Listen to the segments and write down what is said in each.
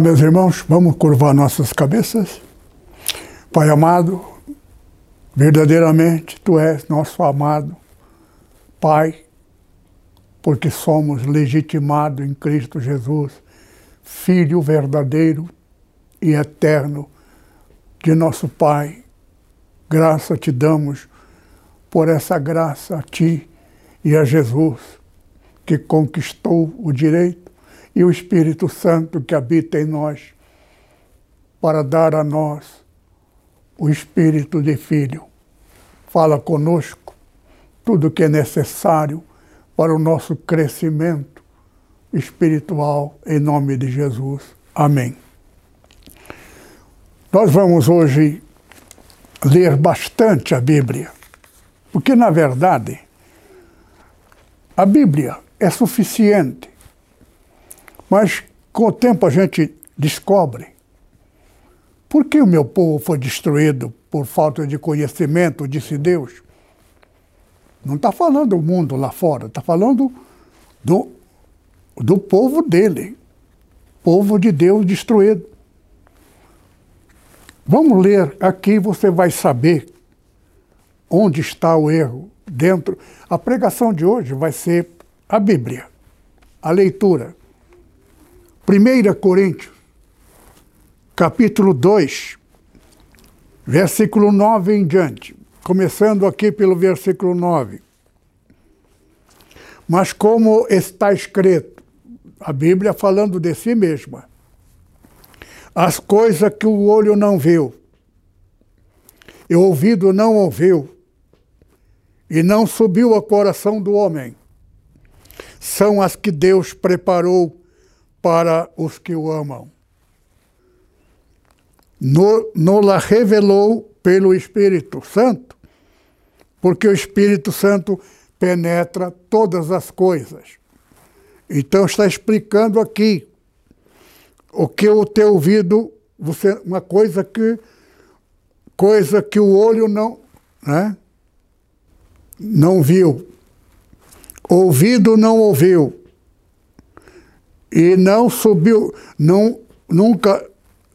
Meus irmãos, vamos curvar nossas cabeças. Pai amado, verdadeiramente tu és nosso amado Pai, porque somos legitimados em Cristo Jesus, Filho verdadeiro e eterno de nosso Pai. Graça te damos por essa graça a ti e a Jesus, que conquistou o direito e o Espírito Santo que habita em nós, para dar a nós o espírito de filho. Fala conosco tudo o que é necessário para o nosso crescimento espiritual, em nome de Jesus. Amém. Nós vamos hoje ler bastante a Bíblia, porque, na verdade, a Bíblia é suficiente mas com o tempo a gente descobre por que o meu povo foi destruído por falta de conhecimento, disse Deus. Não está falando do mundo lá fora, está falando do, do povo dele, povo de Deus destruído. Vamos ler aqui, você vai saber onde está o erro dentro. A pregação de hoje vai ser a Bíblia, a leitura. 1 Coríntios, capítulo 2, versículo 9 em diante, começando aqui pelo versículo 9. Mas como está escrito, a Bíblia falando de si mesma, as coisas que o olho não viu, e o ouvido não ouviu, e não subiu ao coração do homem, são as que Deus preparou para os que o amam. Nola revelou pelo Espírito Santo, porque o Espírito Santo penetra todas as coisas. Então está explicando aqui o que o teu ouvido, você, uma coisa que coisa que o olho não, né? não viu, ouvido não ouviu, e não subiu, não, nunca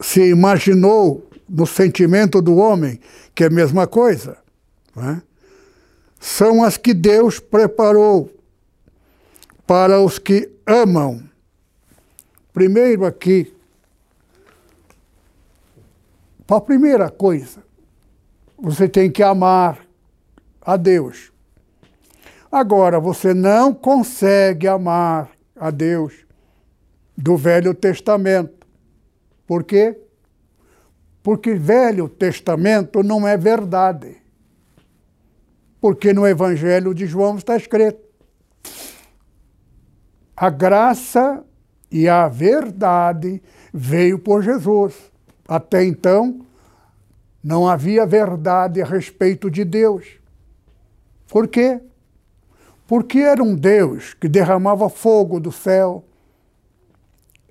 se imaginou no sentimento do homem, que é a mesma coisa. Né? São as que Deus preparou para os que amam. Primeiro aqui, para a primeira coisa, você tem que amar a Deus. Agora, você não consegue amar a Deus do Velho Testamento. Por quê? Porque Velho Testamento não é verdade. Porque no Evangelho de João está escrito: a graça e a verdade veio por Jesus. Até então, não havia verdade a respeito de Deus. Por quê? Porque era um Deus que derramava fogo do céu,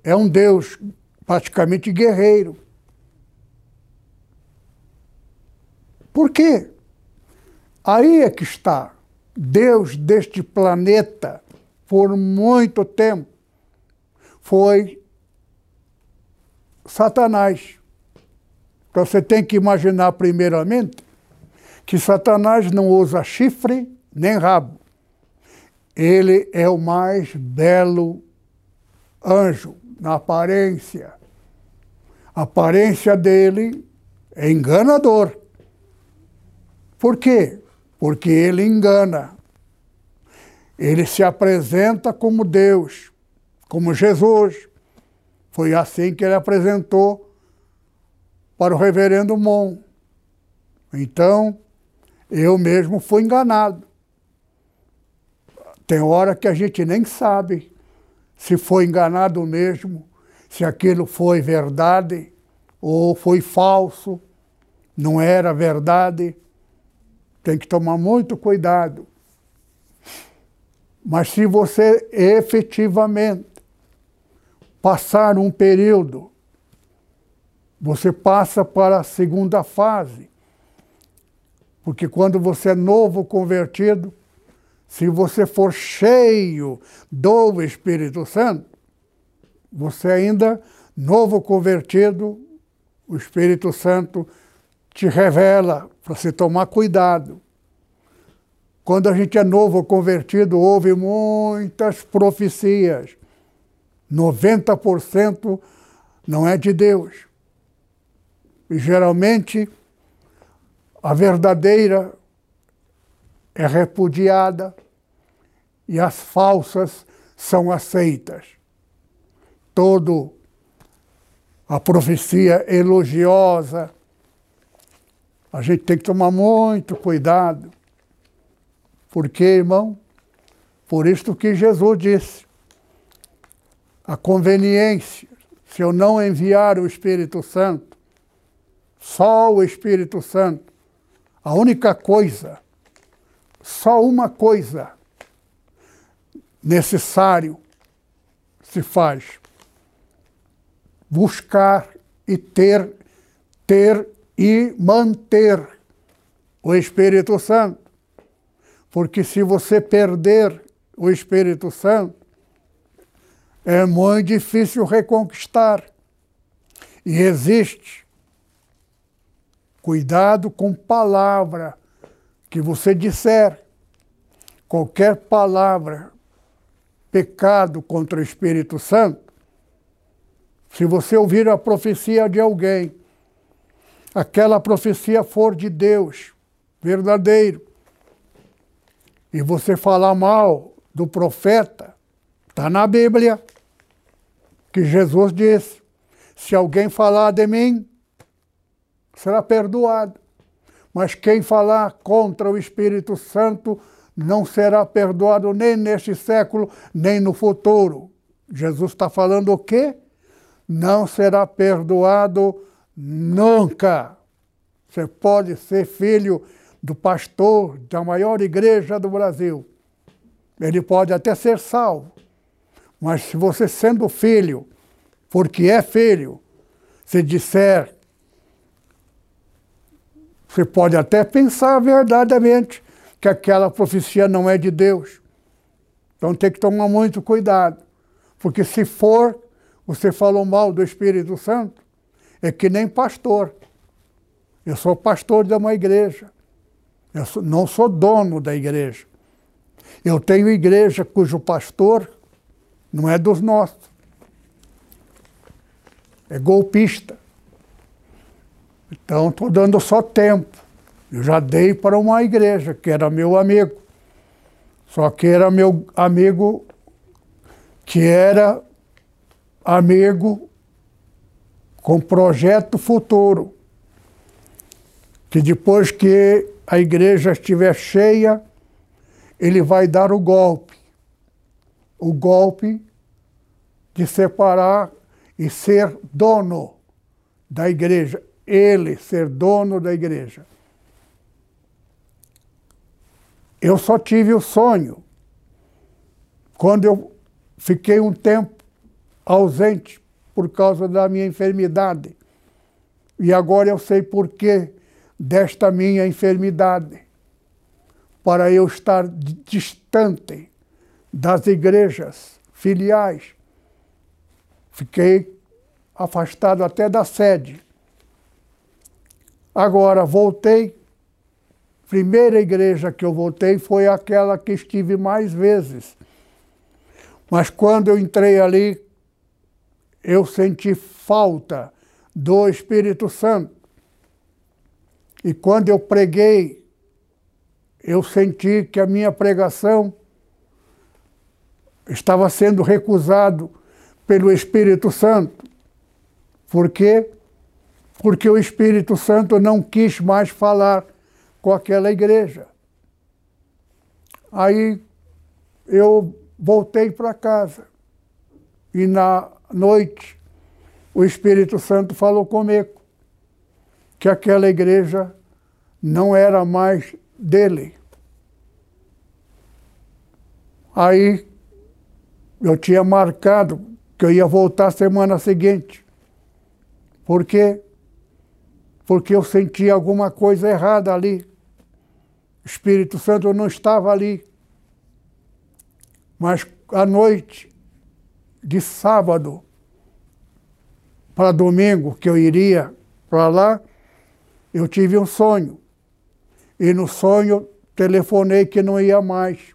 é um Deus praticamente guerreiro. Por quê? Aí é que está. Deus deste planeta, por muito tempo, foi Satanás. Então você tem que imaginar, primeiramente, que Satanás não usa chifre nem rabo. Ele é o mais belo anjo na aparência. A aparência dele é enganador. Por quê? Porque ele engana. Ele se apresenta como Deus, como Jesus. Foi assim que ele apresentou para o reverendo Mon. Então, eu mesmo fui enganado. Tem hora que a gente nem sabe se foi enganado mesmo, se aquilo foi verdade, ou foi falso, não era verdade. Tem que tomar muito cuidado. Mas se você efetivamente passar um período, você passa para a segunda fase. Porque quando você é novo convertido, se você for cheio do Espírito Santo, você ainda novo convertido, o Espírito Santo te revela para se tomar cuidado. Quando a gente é novo convertido, houve muitas profecias. 90% não é de Deus. E geralmente a verdadeira é repudiada e as falsas são aceitas. Todo a profecia elogiosa, a gente tem que tomar muito cuidado porque, irmão, por isto que Jesus disse, a conveniência, se eu não enviar o Espírito Santo, só o Espírito Santo, a única coisa, só uma coisa necessário se faz buscar e ter, ter e manter o Espírito Santo. Porque se você perder o Espírito Santo, é muito difícil reconquistar. E existe. Cuidado com palavra que você disser. Qualquer palavra, pecado contra o Espírito Santo, se você ouvir a profecia de alguém, aquela profecia for de Deus, verdadeiro, e você falar mal do profeta, está na Bíblia, que Jesus disse: se alguém falar de mim, será perdoado. Mas quem falar contra o Espírito Santo não será perdoado nem neste século, nem no futuro. Jesus está falando o quê? Não será perdoado nunca. Você pode ser filho do pastor da maior igreja do Brasil. Ele pode até ser salvo, mas se você sendo filho, porque é filho, se disser, você pode até pensar verdadeiramente que aquela profecia não é de Deus. Então tem que tomar muito cuidado, porque se for, você falou mal do Espírito Santo, é que nem pastor. Eu sou pastor de uma igreja. Eu não sou dono da igreja. Eu tenho igreja cujo pastor não é dos nossos. É golpista. Então estou dando só tempo. Eu já dei para uma igreja que era meu amigo. Só que era meu amigo que era amigo com projeto futuro. Que depois que a igreja estiver cheia, ele vai dar o golpe. O golpe de separar e ser dono da igreja. Ele ser dono da igreja. Eu só tive o sonho quando eu fiquei um tempo ausente por causa da minha enfermidade. E agora eu sei por quê desta minha enfermidade, para eu estar distante das igrejas filiais. Fiquei afastado até da sede. Agora voltei. Primeira igreja que eu voltei foi aquela que estive mais vezes. Mas quando eu entrei ali, eu senti falta do Espírito Santo. E quando eu preguei, eu senti que a minha pregação estava sendo recusado pelo Espírito Santo. Por quê? Porque o Espírito Santo não quis mais falar com aquela igreja. Aí eu voltei para casa e na noite o Espírito Santo falou comigo que aquela igreja não era mais dele. Aí eu tinha marcado que eu ia voltar semana seguinte. Por quê? Porque eu sentia alguma coisa errada ali. Espírito Santo não estava ali. Mas à noite de sábado para domingo, que eu iria para lá, eu tive um sonho. E no sonho telefonei que não ia mais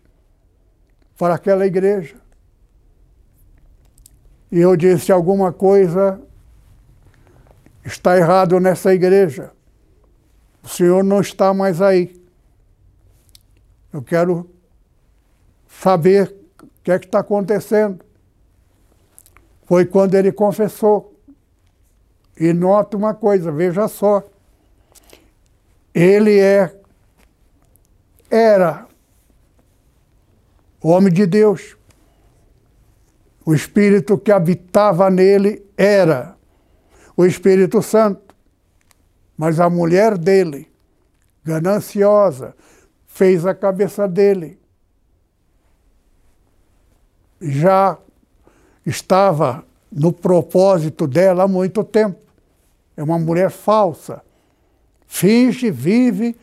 para aquela igreja. E eu disse: alguma coisa está errado nessa igreja. O senhor não está mais aí. Eu quero saber o que é que está acontecendo. Foi quando ele confessou. E nota uma coisa, veja só. Ele é, era homem de Deus. O Espírito que habitava nele era o Espírito Santo. Mas a mulher dele, gananciosa, fez a cabeça dele. Já estava no propósito dela há muito tempo. É uma mulher falsa. Finge, vive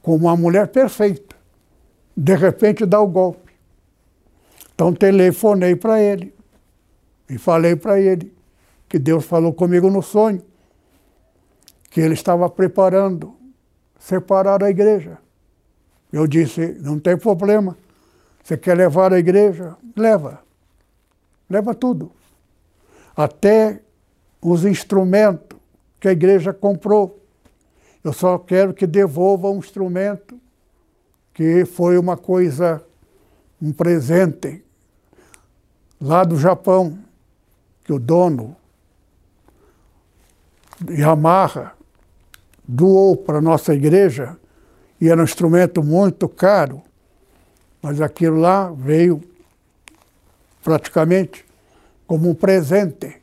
como uma mulher perfeita. De repente dá o golpe. Então telefonei para ele e falei para ele que Deus falou comigo no sonho, que ele estava preparando separar a igreja. Eu disse: não tem problema. Você quer levar a igreja? Leva. Leva tudo. Até os instrumentos que a igreja comprou. Eu só quero que devolva um instrumento que foi uma coisa, um presente lá do Japão, que o dono Yamaha doou para a nossa igreja, e era um instrumento muito caro, mas aquilo lá veio praticamente como um presente.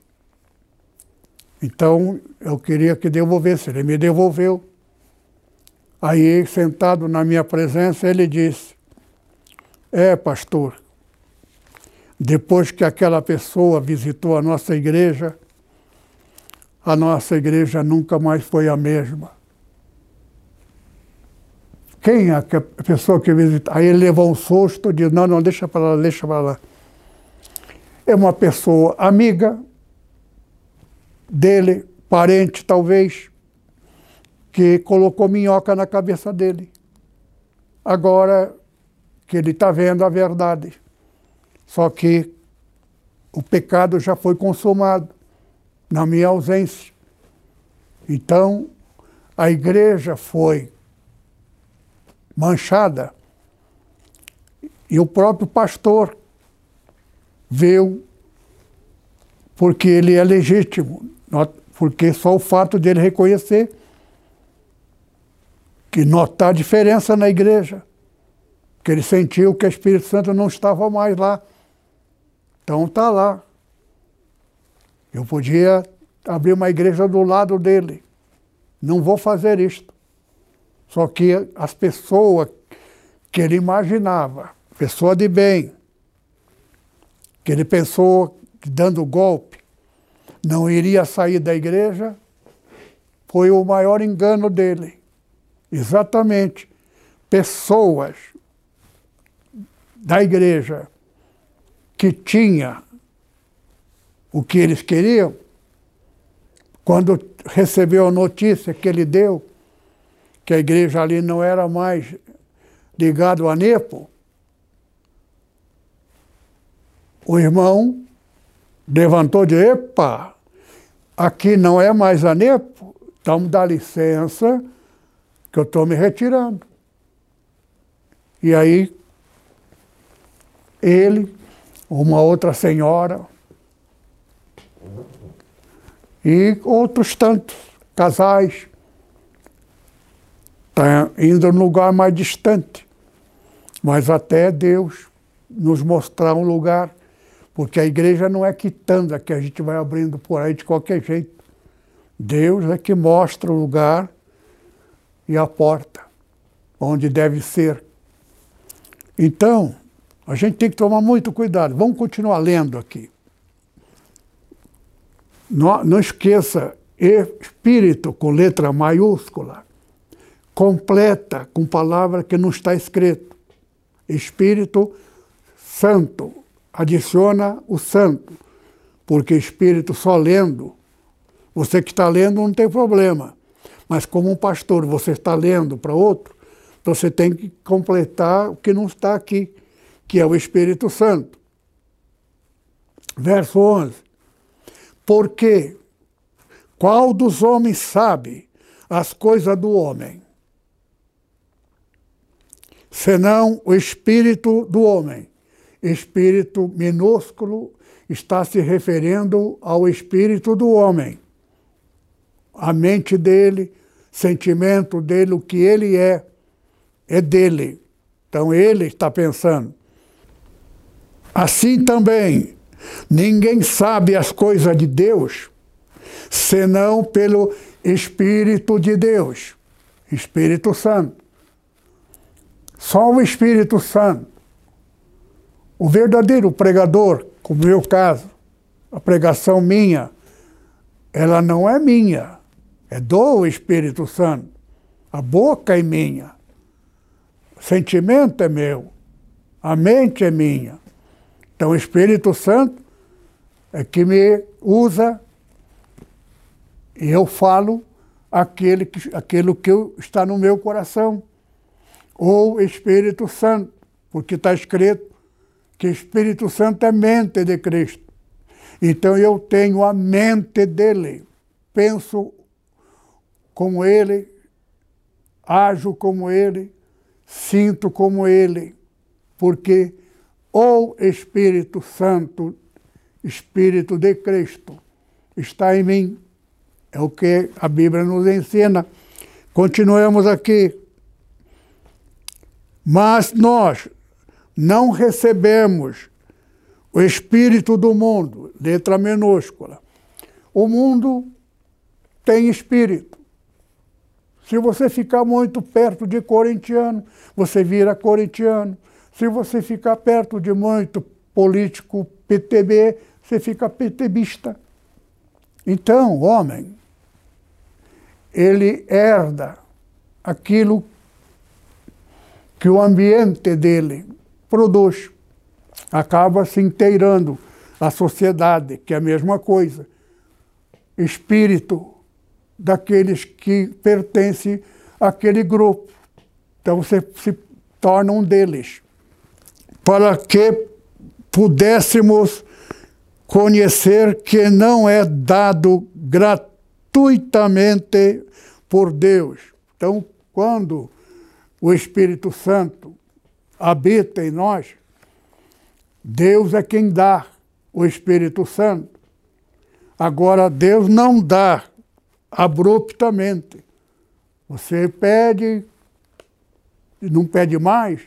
Então eu queria que devolvesse, ele me devolveu. Aí, sentado na minha presença, ele disse: É, pastor, depois que aquela pessoa visitou a nossa igreja, a nossa igreja nunca mais foi a mesma. Quem é a pessoa que visitou? Aí ele levou um susto, disse: Não, não, deixa para lá, deixa para lá. É uma pessoa amiga dele, parente talvez, que colocou minhoca na cabeça dele. Agora que ele está vendo a verdade. Só que o pecado já foi consumado na minha ausência. Então, a igreja foi manchada e o próprio pastor veio porque ele é legítimo, porque só o fato dele reconhecer que notar a diferença na igreja, que ele sentiu que o Espírito Santo não estava mais lá. Então está lá. Eu podia abrir uma igreja do lado dele. Não vou fazer isto. Só que as pessoas que ele imaginava, pessoa de bem, que ele pensou que dando golpe não iria sair da igreja, foi o maior engano dele. Exatamente. Pessoas da igreja que tinha o que eles queriam, quando recebeu a notícia que ele deu, que a igreja ali não era mais ligado a Nepo, o irmão levantou de epa, aqui não é mais a Nepo, então dá licença que eu estou me retirando. E aí, ele, uma outra senhora e outros tantos casais tá indo num lugar mais distante, mas até Deus nos mostrar um lugar, Porque a igreja não é quitanda que a gente vai abrindo por aí de qualquer jeito. Deus é que mostra o lugar e a porta onde deve ser. Então, a gente tem que tomar muito cuidado. Vamos continuar lendo aqui. Não, não esqueça, espírito com letra maiúscula, completa com palavra que não está escrito. Espírito Santo, adiciona o santo, porque espírito só lendo, você que está lendo não tem problema. Mas como um pastor, você está lendo para outro, então você tem que completar o que não está aqui, que é o Espírito Santo. Verso 11. Porque qual dos homens sabe as coisas do homem? Senão o espírito do homem espírito minúsculo está se referindo ao espírito do homem. A mente dele, sentimento dele, o que ele é, é dele. Então ele está pensando. Assim também, ninguém sabe as coisas de Deus senão pelo Espírito de Deus, Espírito Santo. Só o Espírito Santo o verdadeiro pregador, como meu caso, a pregação minha, ela não é minha, é do Espírito Santo. A boca é minha, o sentimento é meu, a mente é minha. Então o Espírito Santo é que me usa e eu falo aquele que, aquilo que está no meu coração. Ou Espírito Santo, porque está escrito que Espírito Santo é mente de Cristo. Então eu tenho a mente dele, penso como ele, ajo como ele, sinto como ele, porque o Espírito Santo, Espírito de Cristo, está em mim. É o que a Bíblia nos ensina. Continuemos aqui. Mas nós não recebemos o espírito do mundo, letra minúscula. O mundo tem espírito. Se você ficar muito perto de corintiano, você vira corintiano. Se você ficar perto de muito político PTB, você fica PTBista. Então, o homem, ele herda aquilo que o ambiente dele produz. Acaba se inteirando a sociedade, que é a mesma coisa. Espírito daqueles que pertencem àquele grupo. Então você se torna um deles. Para que pudéssemos conhecer que não é dado gratuitamente por Deus. Então, quando o Espírito Santo habita em nós, Deus é quem dá o Espírito Santo. Agora, Deus não dá abruptamente. Você pede não pede mais,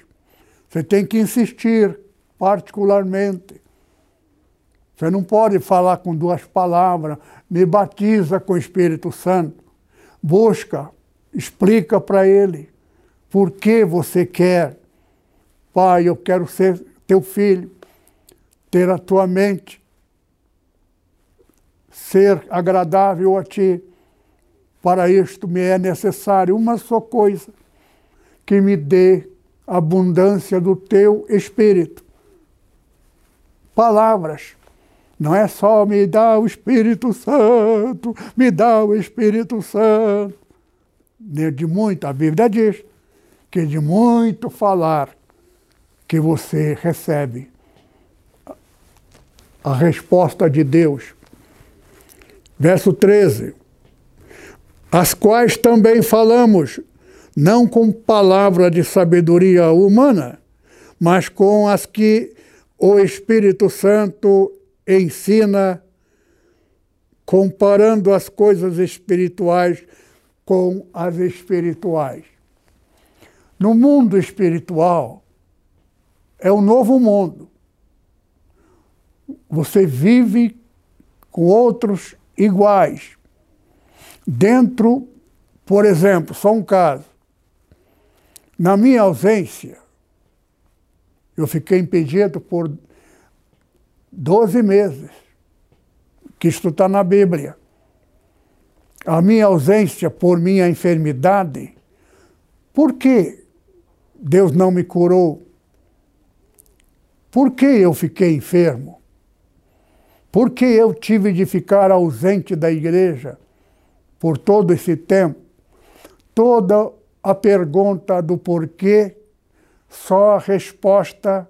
você tem que insistir particularmente. Você não pode falar com duas palavras, me batiza com o Espírito Santo. Busca, explica para ele por que você quer Pai, eu quero ser teu filho, ter a tua mente, ser agradável a ti. Para isto me é necessário uma só coisa, que me dê abundância do teu espírito. Palavras. Não é só me dá o Espírito Santo, me dá o Espírito Santo. De muito, a Bíblia diz que de muito falar que você recebe a resposta de Deus. Verso 13: As quais também falamos, não com palavra de sabedoria humana, mas com as que o Espírito Santo ensina, comparando as coisas espirituais com as espirituais. No mundo espiritual, é o novo mundo. você vive com outros iguais. Dentro, por exemplo, só um caso. Na minha ausência, eu fiquei impedido por 12 meses, que isto está na Bíblia. A minha ausência por minha enfermidade, por que Deus não me curou? Por que eu fiquei enfermo? Por que eu tive de ficar ausente da igreja por todo esse tempo? Toda a pergunta do porquê, só a resposta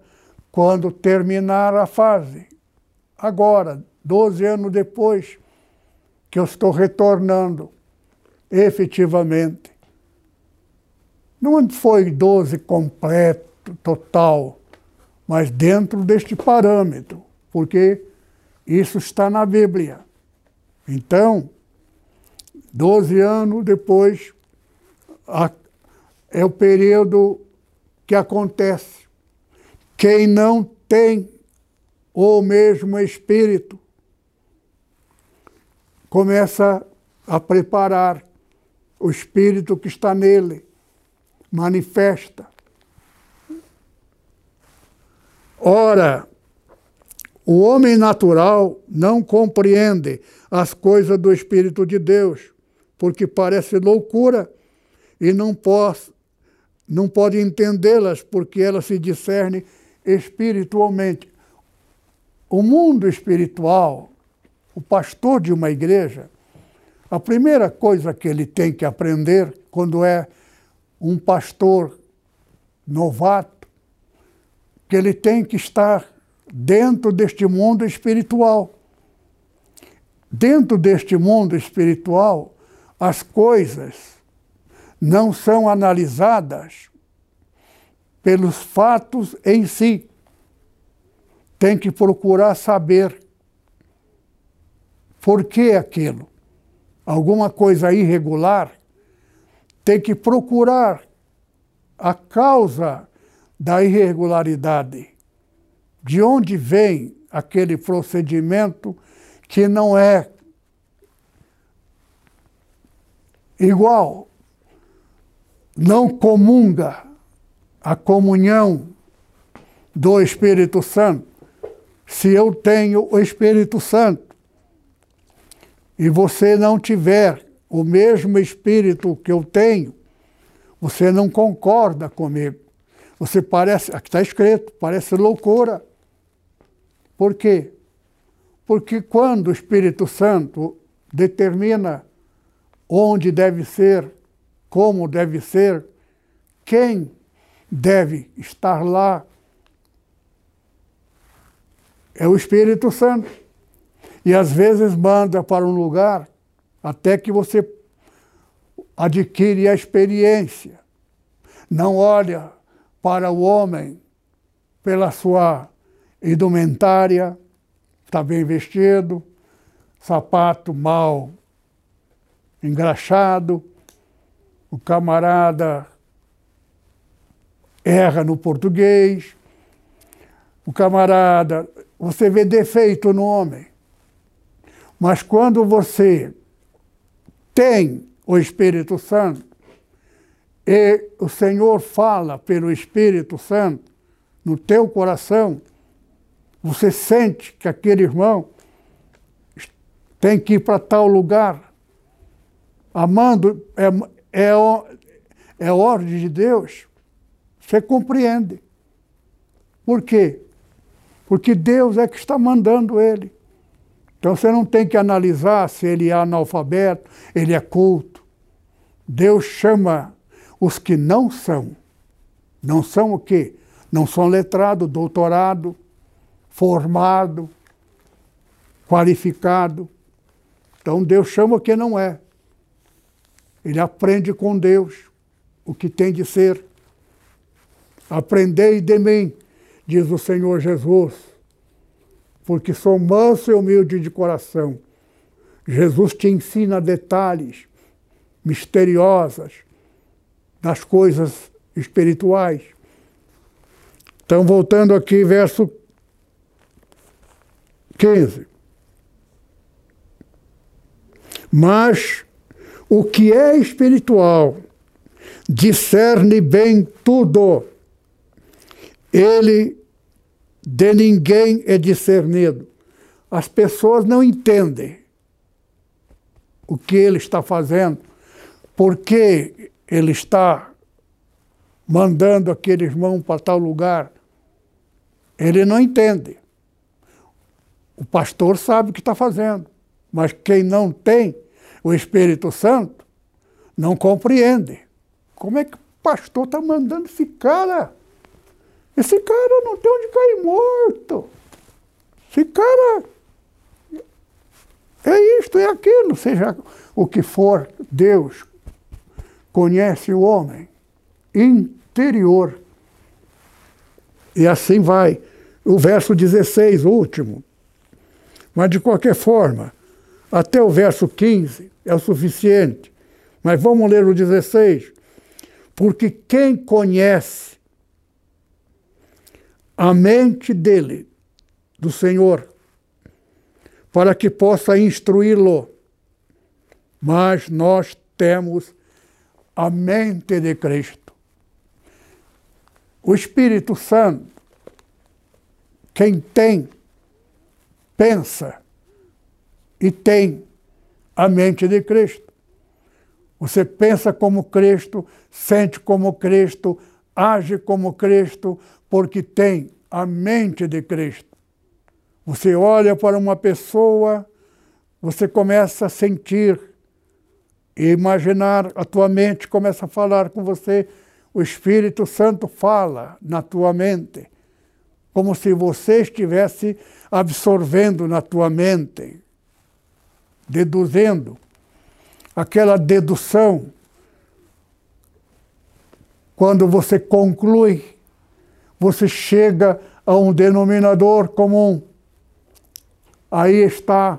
quando terminar a fase. Agora, 12 anos depois, que eu estou retornando, efetivamente. Não foi 12 completo, total, mas dentro deste parâmetro, porque isso está na Bíblia. Então, 12 anos depois, a, é o período que acontece. Quem não tem o mesmo espírito começa a preparar o espírito que está nele, manifesta. Ora, o homem natural não compreende as coisas do Espírito de Deus, porque parece loucura e não pode, não pode entendê-las, porque elas se discernem espiritualmente. O mundo espiritual, o pastor de uma igreja, a primeira coisa que ele tem que aprender quando é um pastor novato, que ele tem que estar dentro deste mundo espiritual. Dentro deste mundo espiritual, as coisas não são analisadas pelos fatos em si. Tem que procurar saber por que aquilo. Alguma coisa irregular, tem que procurar a causa da irregularidade. De onde vem aquele procedimento que não é igual não comunga a comunhão do Espírito Santo, se eu tenho o Espírito Santo e você não tiver o mesmo Espírito que eu tenho, você não concorda comigo. Você parece, aqui está escrito, parece loucura. Por quê? Porque quando o Espírito Santo determina onde deve ser como deve ser, quem deve estar lá. É o Espírito Santo. E às vezes manda para um lugar até que você adquire a experiência. Não olha para o homem pela sua indumentária, está bem vestido, sapato mal engraxado, o camarada erra no português, o camarada, você vê defeito no homem. Mas quando você tem o Espírito Santo e o Senhor fala pelo Espírito Santo no teu coração, você sente que aquele irmão tem que ir para tal lugar, amando, é, é, ordem de Deus, você compreende. Por quê? Porque Deus é que está mandando ele. Então você não tem que analisar se ele é analfabeto, ele é culto. Deus chama os que não são. Não são o quê? Não são letrado, doutorado, formado, qualificado. Então Deus chama o que não é. Ele aprende com Deus o que tem de ser. Aprendei de mim, diz o Senhor Jesus, porque sou manso e humilde de coração. Jesus te ensina detalhes misteriosas das coisas espirituais. Então, voltando aqui, verso 15. Mas o que é espiritual discerne bem tudo. Ele de ninguém é discernido. As pessoas não entendem o que ele está fazendo, por que ele está mandando aqueles irmão para tal lugar. Ele não entende. O pastor sabe o que está fazendo, mas quem não tem o Espírito Santo não compreende. Como é que o pastor está mandando esse cara? Esse cara não tem onde cair morto. Esse cara é isto, é aquilo, seja o que for, Deus conhece o homem interior. E assim vai. O verso 16, o último. Mas de qualquer forma, até o verso 15 é o suficiente. Mas vamos ler o 16. Porque quem conhece a mente dele, do Senhor, para que possa instruí-lo. Mas nós temos a mente de Cristo. O Espírito Santo, quem tem, pensa e tem a mente de Cristo. Você pensa como Cristo, sente como Cristo, age como Cristo, porque tem a mente de Cristo. Você olha para uma pessoa, você começa a sentir e imaginar, a tua mente começa a falar com você, o Espírito Santo fala na tua mente, como se você estivesse absorvendo na tua mente, deduzindo. Aquela dedução, quando você conclui você chega a um denominador comum. Aí está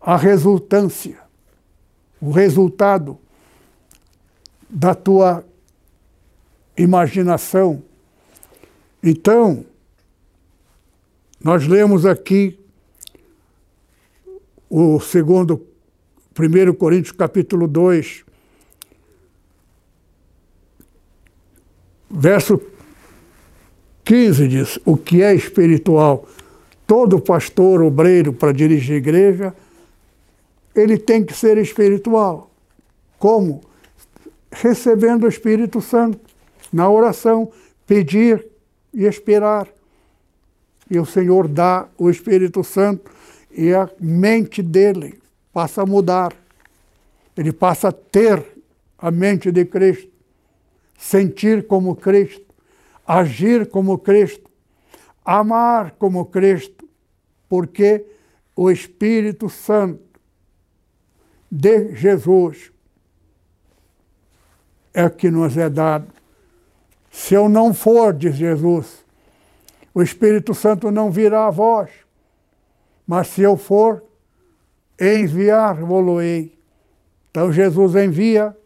a resultância, o resultado da tua imaginação. Então, nós lemos aqui o segundo, 1 Coríntios capítulo 2, verso 15 diz: o que é espiritual? Todo pastor, obreiro, para dirigir a igreja, ele tem que ser espiritual. Como? Recebendo o Espírito Santo na oração, pedir e esperar. E o Senhor dá o Espírito Santo e a mente dele passa a mudar. Ele passa a ter a mente de Cristo, sentir como Cristo agir como Cristo, amar como Cristo, porque o Espírito Santo de Jesus é que nos é dado. Se eu não for, diz Jesus, o Espírito Santo não virá a vós, mas se eu for, enviar-vos-ei. Então Jesus envia,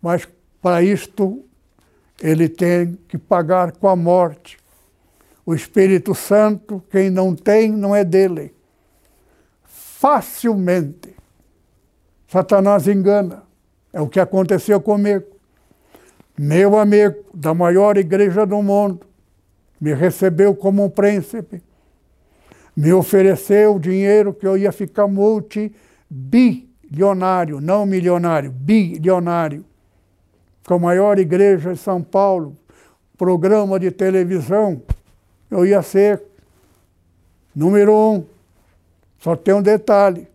mas para isto ele tem que pagar com a morte. O Espírito Santo, quem não tem, não é dele. Facilmente. Satanás engana. É o que aconteceu comigo. Meu amigo da maior igreja do mundo me recebeu como um príncipe. Me ofereceu dinheiro que eu ia ficar multibilionário, não milionário, bilionário com a maior igreja de São Paulo, programa de televisão, eu ia ser número um. Só tem um detalhe.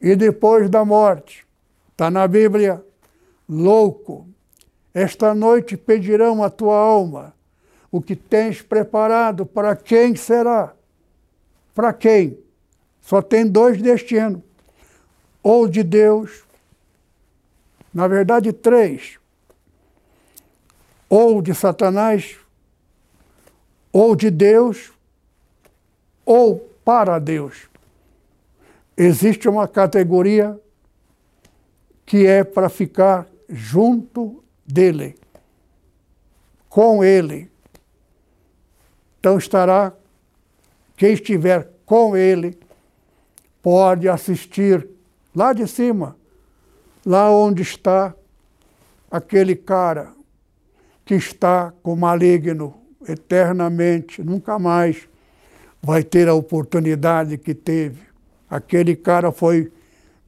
E depois da morte, está na Bíblia, louco, esta noite pedirão a tua alma. O que tens preparado, para quem será? Para quem? Só tem dois destinos: ou de Deus na verdade, três: ou de Satanás, ou de Deus, ou para Deus. Existe uma categoria que é para ficar junto dele, com ele. Então estará quem estiver com ele pode assistir lá de cima, lá onde está aquele cara que está com maligno eternamente, nunca mais vai ter a oportunidade que teve. Aquele cara foi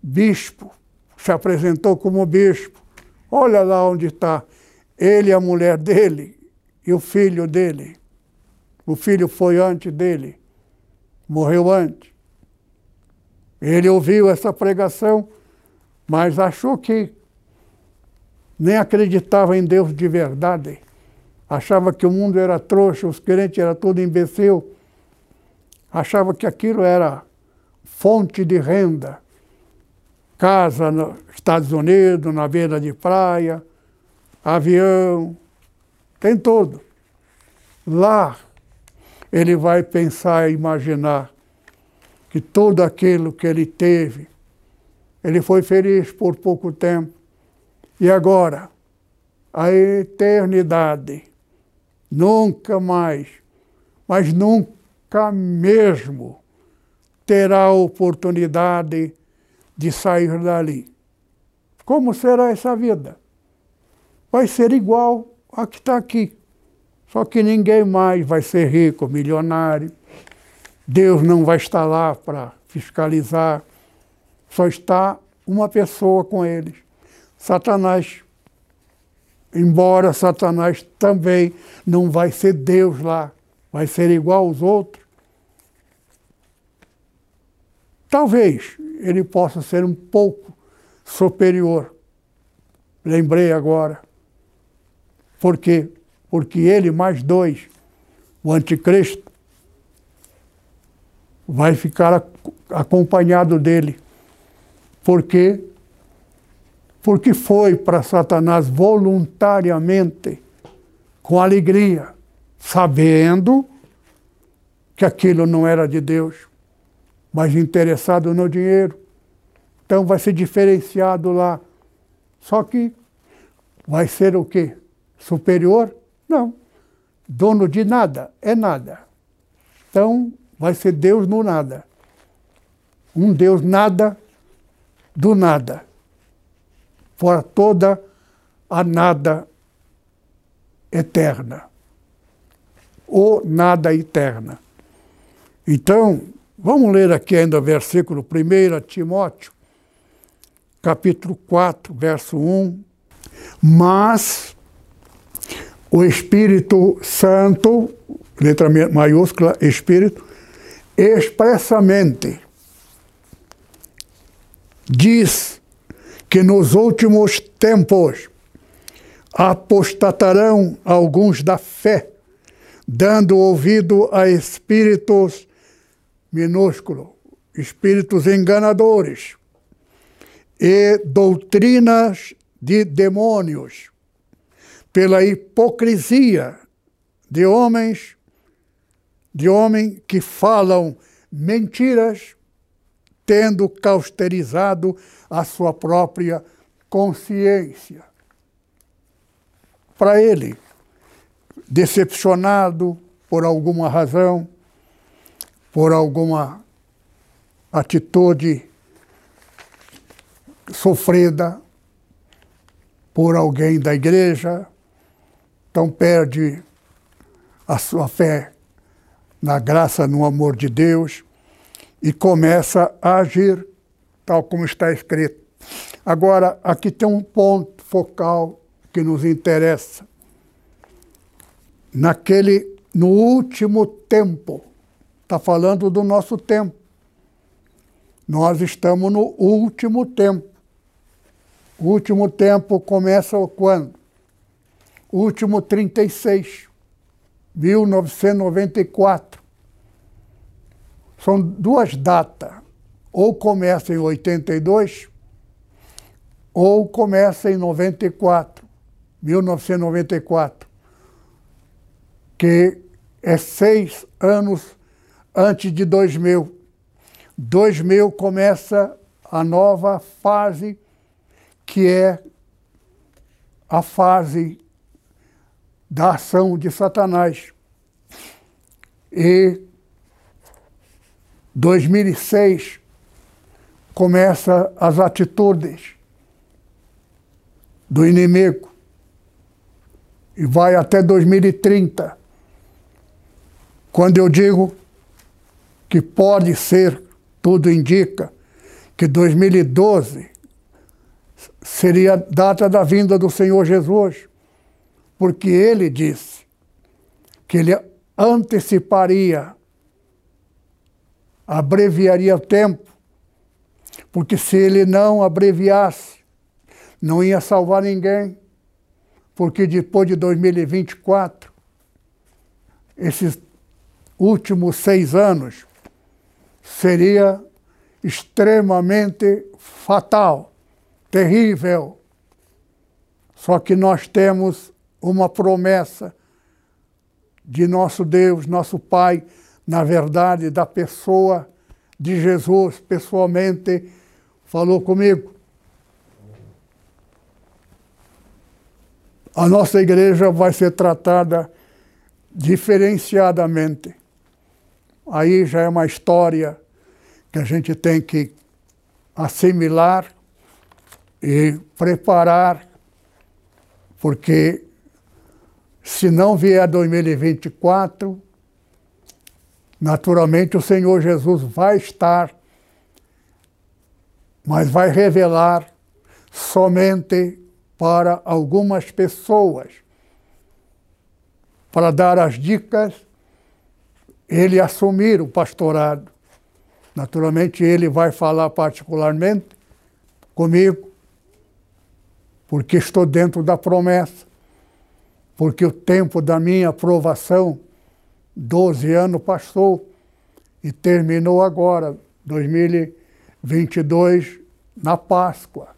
bispo, se apresentou como bispo. Olha lá onde está ele e a mulher dele e o filho dele. O filho foi antes dele, morreu antes. Ele ouviu essa pregação, mas achou que nem acreditava em Deus de verdade. Achava que o mundo era trouxa, os crentes eram tudo imbecil. Achava que aquilo era fonte de renda. Casa nos Estados Unidos, na beira de praia, avião, tem tudo. Lá ele vai pensar e imaginar que tudo aquilo que ele teve, ele foi feliz por pouco tempo. E agora, a eternidade, nunca mais, mas nunca mesmo terá a oportunidade de sair dali. Como será essa vida? Vai ser igual a que está aqui. Só que ninguém mais vai ser rico, milionário. Deus não vai estar lá para fiscalizar. Só está uma pessoa com eles. Satanás. Embora Satanás também não vai ser Deus lá, vai ser igual aos outros. Talvez ele possa ser um pouco superior. Lembrei agora. Por quê? Porque ele mais dois, o anticristo, vai ficar acompanhado dele. Por quê? Porque foi para Satanás voluntariamente, com alegria, sabendo que aquilo não era de Deus, mas interessado no dinheiro. Então vai ser diferenciado lá. Só que vai ser o quê? Superior? Não. Dono de nada é nada. Então vai ser Deus no nada. Um Deus nada do nada. Fora toda a nada eterna. O nada eterna. Então, vamos ler aqui ainda o versículo 1 Timóteo, capítulo 4, verso 1. Mas o Espírito Santo, letra maiúscula, Espírito, expressamente diz que nos últimos tempos apostatarão alguns da fé, dando ouvido a espíritos minúsculos, espíritos enganadores e doutrinas de demônios pela hipocrisia de homens, de homens que falam mentiras, tendo cauterizado a sua própria consciência. Para ele, decepcionado por alguma razão, por alguma atitude sofrida por alguém da igreja, então perde a sua fé na graça, no amor de Deus e começa a agir tal como está escrito. Agora, aqui tem um ponto focal que nos interessa. Naquele, no último tempo, está falando do nosso tempo. Nós estamos no último tempo. O último tempo começa quando? Último 36, 1994. São duas datas. Ou começa em 82, ou começa em 94, 1994, que é seis anos antes de 2000. 2000 começa a nova fase, que é a fase da ação de Satanás. E 2006 começa as atitudes do inimigo e vai até 2030. Quando eu digo que pode ser, tudo indica, que 2012 seria a data da vinda do Senhor Jesus, porque ele disse que ele anteciparia, abreviaria o tempo, porque se ele não abreviasse, não ia salvar ninguém, porque depois de 2024, esses últimos seis anos, seria extremamente fatal, terrível. Só que nós temos uma promessa de nosso Deus, nosso Pai, na verdade, da pessoa de Jesus, pessoalmente, falou comigo. A nossa igreja vai ser tratada diferenciadamente. Aí já é uma história que a gente tem que assimilar e preparar, porque se não vier 2024, naturalmente o Senhor Jesus vai estar, mas vai revelar somente para algumas pessoas, para dar as dicas, ele assumir o pastorado. Naturalmente, ele vai falar particularmente comigo, porque estou dentro da promessa, porque o tempo da minha aprovação, 12 anos, passou e terminou agora, 2022, na Páscoa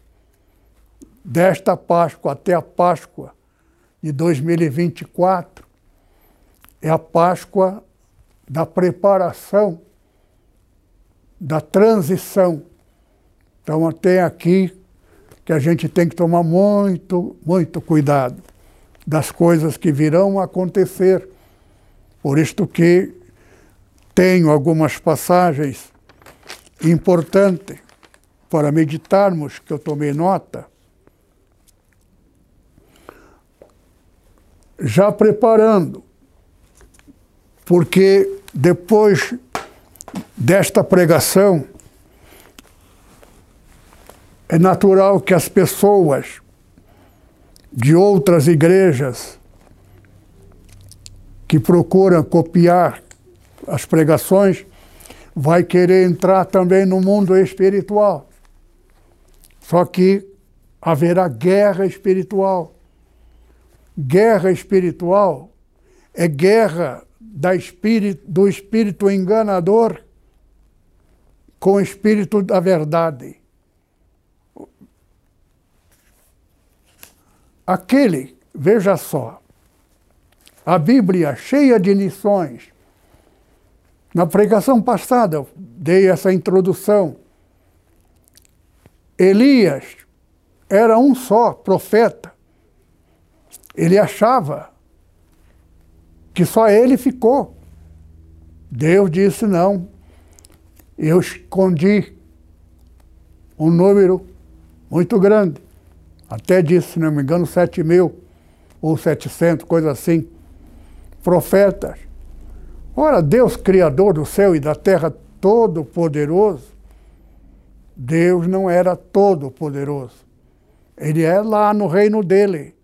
desta Páscoa até a Páscoa de 2024 é a Páscoa da preparação, da transição. Então, até aqui que a gente tem que tomar muito, muito cuidado das coisas que virão a acontecer. Por isto que tenho algumas passagens importantes para meditarmos, que eu tomei nota. já preparando, porque depois desta pregação, é natural que as pessoas de outras igrejas que procuram copiar as pregações vai querer entrar também no mundo espiritual. Só que haverá guerra espiritual. Guerra espiritual é guerra espírito, do espírito enganador com o espírito da verdade. Aquele, veja só, a Bíblia cheia de lições. Na pregação passada eu dei essa introdução. Elias era um só profeta ele achava que só ele ficou. Deus disse não. Eu escondi um número muito grande. Até disse, se não me engano, sete mil ou setecentos, coisa assim. Profetas. Ora, Deus, Criador do céu e da terra, todo-poderoso, Deus não era todo-poderoso. Ele é lá no reino dele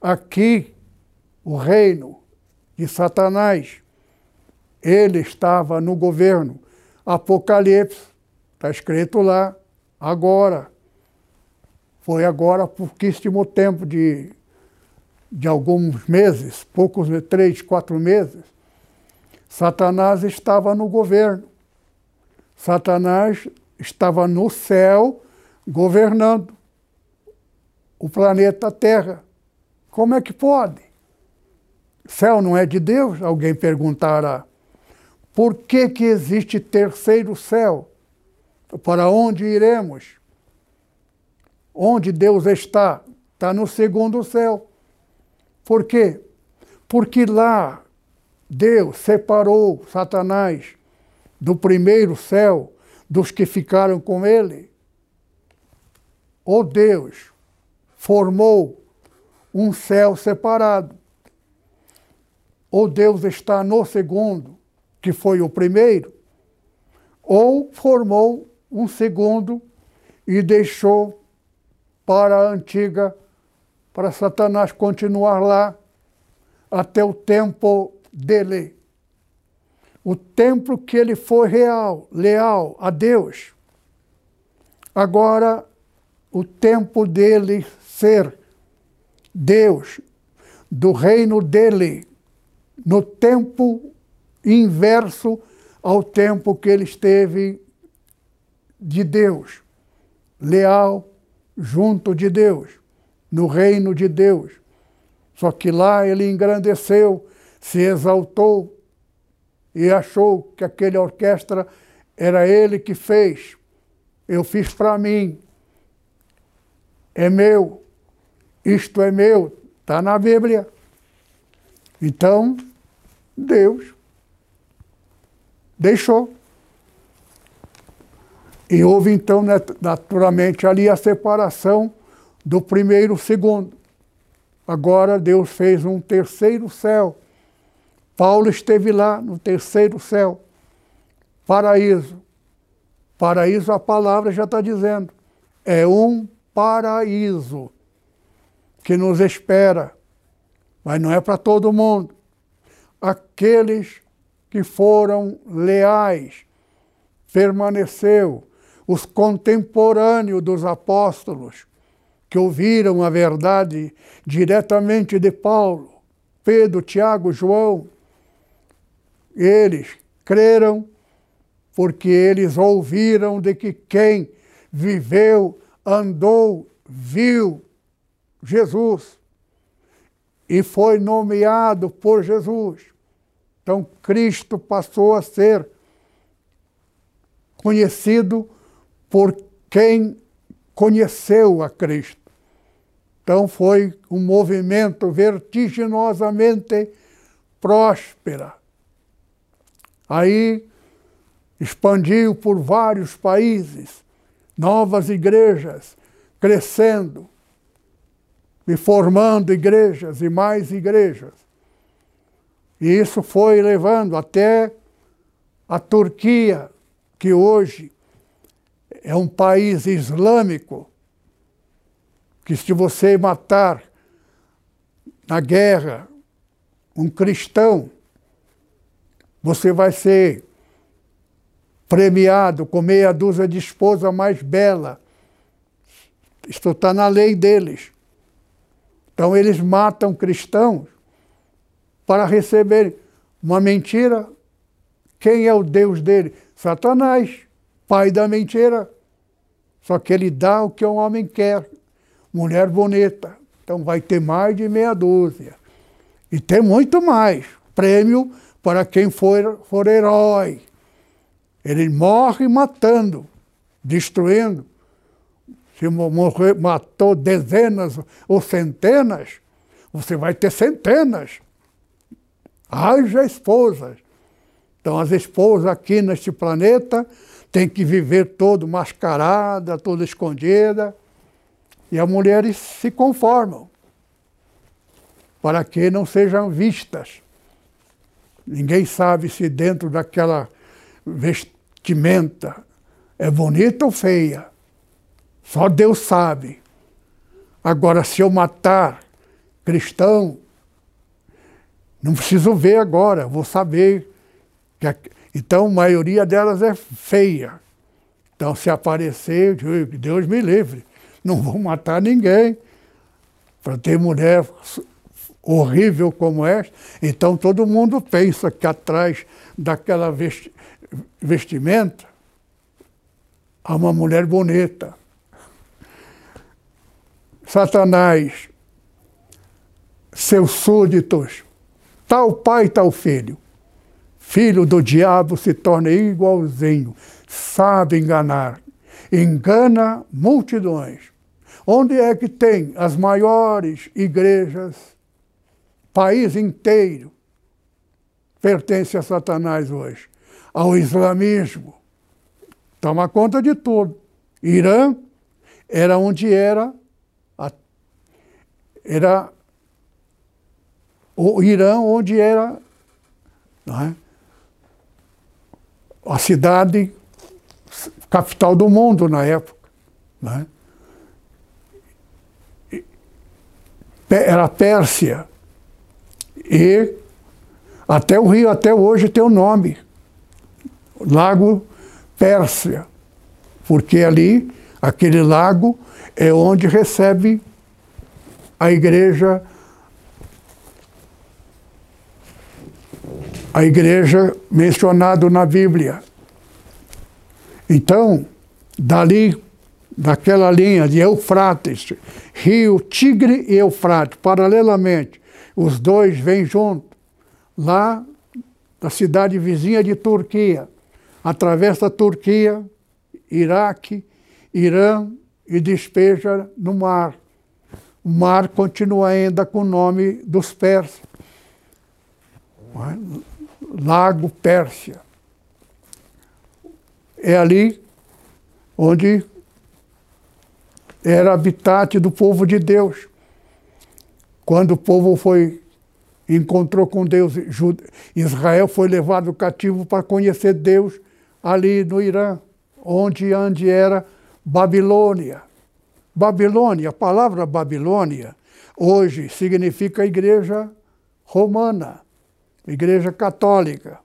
aqui o reino de Satanás. Ele estava no governo. Apocalipse, está escrito lá, agora. Foi agora, pouquíssimo tempo de, de alguns meses, poucos, três, quatro meses, Satanás estava no governo. Satanás estava no céu governando o planeta Terra. Como é que pode? Céu não é de Deus? Alguém perguntará. Por que, que existe terceiro céu? Para onde iremos? Onde Deus está? Está no segundo céu. Por quê? Porque lá Deus separou Satanás do primeiro céu, dos que ficaram com ele. O Deus formou um céu separado. Ou Deus está no segundo, que foi o primeiro, ou formou um segundo e deixou para a antiga, para Satanás continuar lá até o tempo dele. O tempo que ele foi real, leal a Deus. Agora, o tempo dele ser Deus, do reino dele, no tempo inverso ao tempo que ele esteve de Deus, leal junto de Deus, no reino de Deus. Só que lá ele engrandeceu, se exaltou e achou que aquela orquestra era ele que fez. Eu fiz para mim. É meu. Isto é meu. Está na Bíblia. Então, Deus deixou. E houve então, naturalmente, ali a separação do primeiro e segundo. Agora Deus fez um terceiro céu. Paulo esteve lá no terceiro céu, paraíso. Paraíso, a palavra já está dizendo, é um paraíso que nos espera, mas não é para todo mundo. Aqueles que foram leais, permaneceu, os contemporâneos dos apóstolos, que ouviram a verdade diretamente de Paulo, Pedro, Tiago, João, eles creram porque eles ouviram de que quem viveu, andou, viu Jesus e foi nomeado por Jesus. Então Cristo passou a ser conhecido por quem conheceu a Cristo. Então foi um movimento vertiginosamente próspera. Aí expandiu por vários países, novas igrejas crescendo e formando igrejas e mais igrejas. E isso foi levando até a Turquia, que hoje é um país islâmico, que se você matar na guerra um cristão, você vai ser premiado com meia dúzia de esposa mais bela. Isto está na lei deles. Então eles matam cristãos para receber uma mentira. Quem é o Deus dele? Satanás, pai da mentira. Só que ele dá o que o homem quer. Mulher bonita. Então vai ter mais de meia dúzia. E tem muito mais. Prêmio para quem for, for herói. Ele morre matando, destruindo. Se morrer, matou dezenas ou centenas, você vai ter centenas. Haja esposas. Então, as esposas aqui neste planeta têm que viver todo mascarada, toda escondida. E as mulheres se conformam para que não sejam vistas. Ninguém sabe se dentro daquela vestimenta é bonita ou feia. Só Deus sabe. Agora, se eu matar cristão, não preciso ver agora, vou saber. Que. Então, a maioria delas é feia. Então, se aparecer, Deus me livre. Não vou matar ninguém. Para ter mulher horrível como esta. Então, todo mundo pensa que atrás daquela vestimenta há uma mulher bonita. Satanás, seus súditos, tal pai, tal filho. Filho do diabo se torna igualzinho, sabe enganar, engana multidões. Onde é que tem as maiores igrejas? País inteiro pertence a Satanás hoje. ao islamismo. Toma conta de tudo. Irã era onde era a, era o Irã onde era é? A cidade capital do mundo na época. É? Era Pérsia. E até o rio, até hoje, tem o nome. Lago Pérsia. Porque ali, aquele lago, é onde recebe a igreja a igreja mencionada na Bíblia. Então, dali, daquela linha de Eufrates, rio Tigre e Eufrates, paralelamente, os dois vêm juntos, lá da cidade vizinha de Turquia, atravessa Turquia, Iraque, Irã e despeja no mar. O mar continua ainda com o nome dos persas. Lago Pérsia. É ali onde era habitat do povo de Deus. Quando o povo foi encontrou com Deus, Israel foi levado cativo para conhecer Deus ali no Irã, onde, onde era Babilônia. Babilônia, a palavra Babilônia, hoje significa igreja romana igreja católica,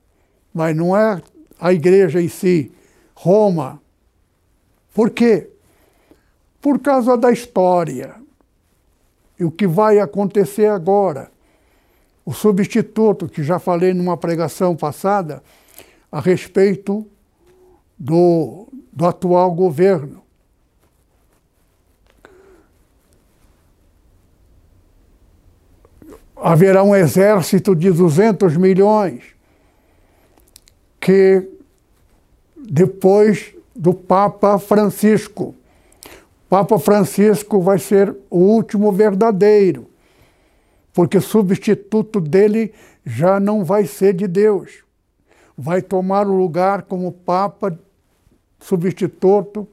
mas não é a igreja em si, Roma. Por quê? Por causa da história. E o que vai acontecer agora. O substituto, que já falei numa pregação passada, a respeito do, do atual governo. Haverá um exército de 200 milhões que depois do Papa Francisco. Papa Francisco vai ser o último verdadeiro, porque substituto dele já não vai ser de Deus. Vai tomar o lugar como Papa substituto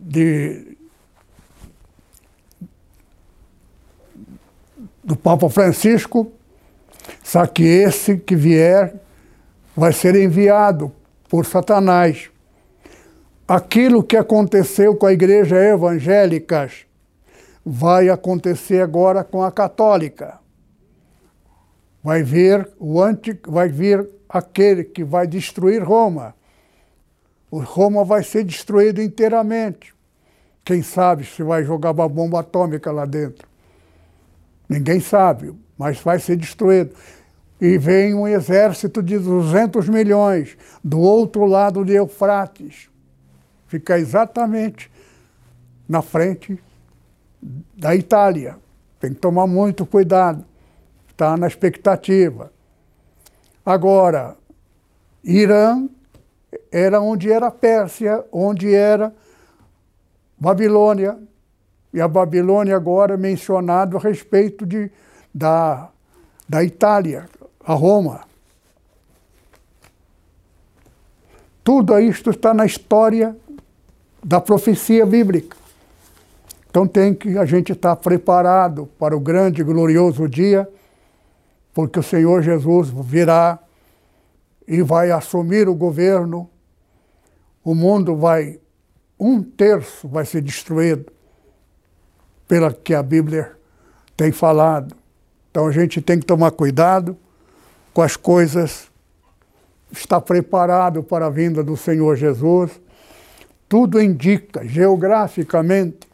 de, do Papa Francisco, só que esse que vier vai ser enviado por Satanás. Aquilo que aconteceu com a igreja evangélica vai acontecer agora com a católica. Vai vir o anti, vai vir aquele que vai destruir Roma. O Roma vai ser destruído inteiramente. Quem sabe se vai jogar uma bomba atômica lá dentro. Ninguém sabe, mas vai ser destruído. E vem um exército de 200 milhões do outro lado de Eufrates. Fica exatamente na frente da Itália. Tem que tomar muito cuidado. Está na expectativa. Agora, Irã era onde era Pérsia, onde era Babilônia, e a Babilônia agora é mencionado a respeito de, da, da Itália, a Roma. Tudo isto está na história da profecia bíblica. Então tem que a gente estar preparado para o grande e glorioso dia, porque o Senhor Jesus virá e vai assumir o governo. O mundo vai, um terço vai ser destruído pela que a Bíblia tem falado. Então a gente tem que tomar cuidado com as coisas, estar preparado para a vinda do Senhor Jesus. Tudo indica geograficamente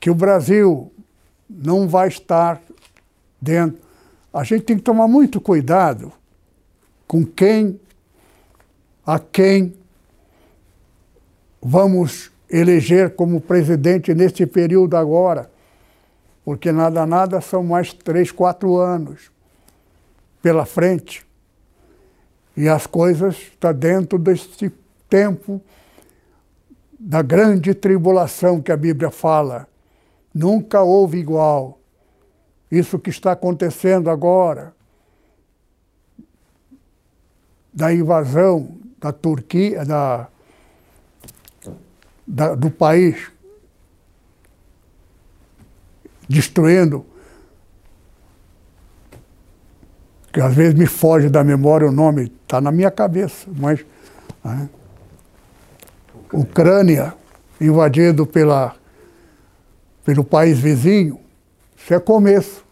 que o Brasil não vai estar dentro. A gente tem que tomar muito cuidado com quem, a quem vamos eleger como presidente neste período agora porque nada, nada são mais três, quatro anos pela frente. E as coisas estão tá dentro desse tempo da grande tribulação que a Bíblia fala. Nunca houve igual. Isso que está acontecendo agora. da invasão da Turquia, da, da, do país, destruindo, que às vezes me foge da memória o nome, está na minha cabeça, mas né? Ucrânia invadido pela, pelo país vizinho, isso é começo.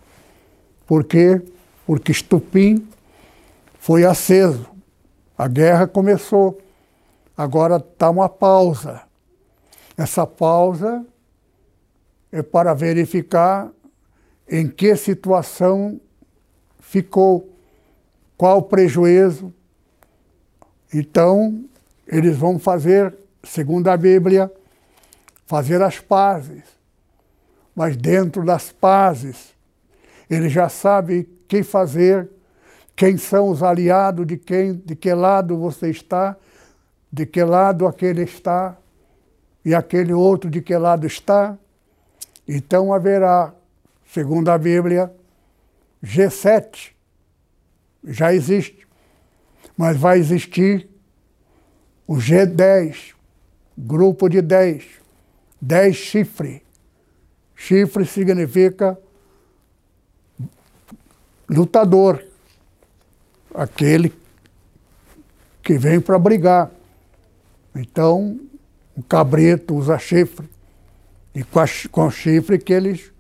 Por quê? Porque Estupim foi aceso. A guerra começou. Agora está uma pausa. Essa pausa para verificar em que situação ficou, qual prejuízo. Então, eles vão fazer, segundo a Bíblia, fazer as pazes. Mas dentro das pazes, ele já sabe quem fazer, quem são os aliados de quem, de que lado você está, de que lado aquele está e aquele outro de que lado está. Então haverá, segundo a Bíblia, G7 já existe, mas vai existir o G10, grupo de 10, 10 chifre. Chifre significa lutador, aquele que vem para brigar. Então, o cabrito usa chifre, e com, a, com chifre que eles.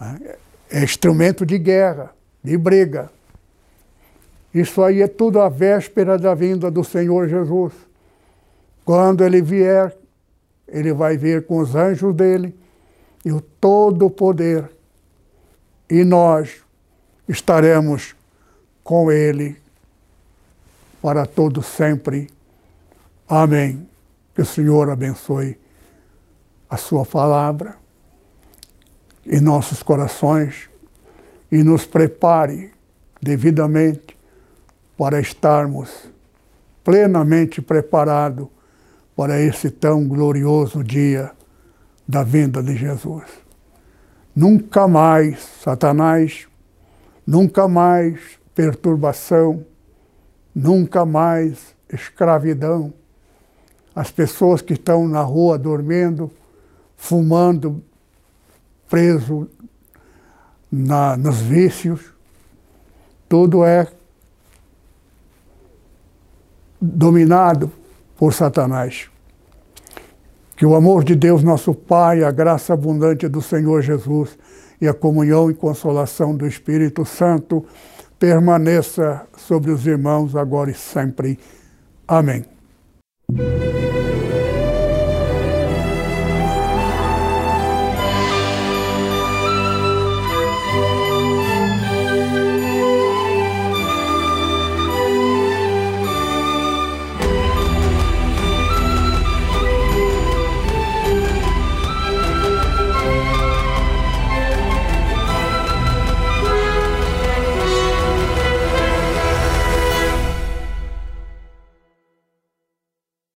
Né, é instrumento de guerra, de briga. Isso aí é tudo a véspera da vinda do Senhor Jesus. Quando ele vier, ele vai vir com os anjos dele e o todo poder. E nós estaremos com ele para todo sempre. Amém. Que o Senhor abençoe a sua palavra em nossos corações e nos prepare devidamente para estarmos plenamente preparados para esse tão glorioso dia da vinda de Jesus. Nunca mais Satanás Nunca mais perturbação, nunca mais escravidão. As pessoas que estão na rua dormindo, fumando, preso na, nos vícios, tudo é dominado por Satanás. Que o amor de Deus, nosso Pai, a graça abundante do Senhor Jesus e a comunhão e consolação do Espírito Santo permaneça sobre os irmãos agora e sempre. Amém.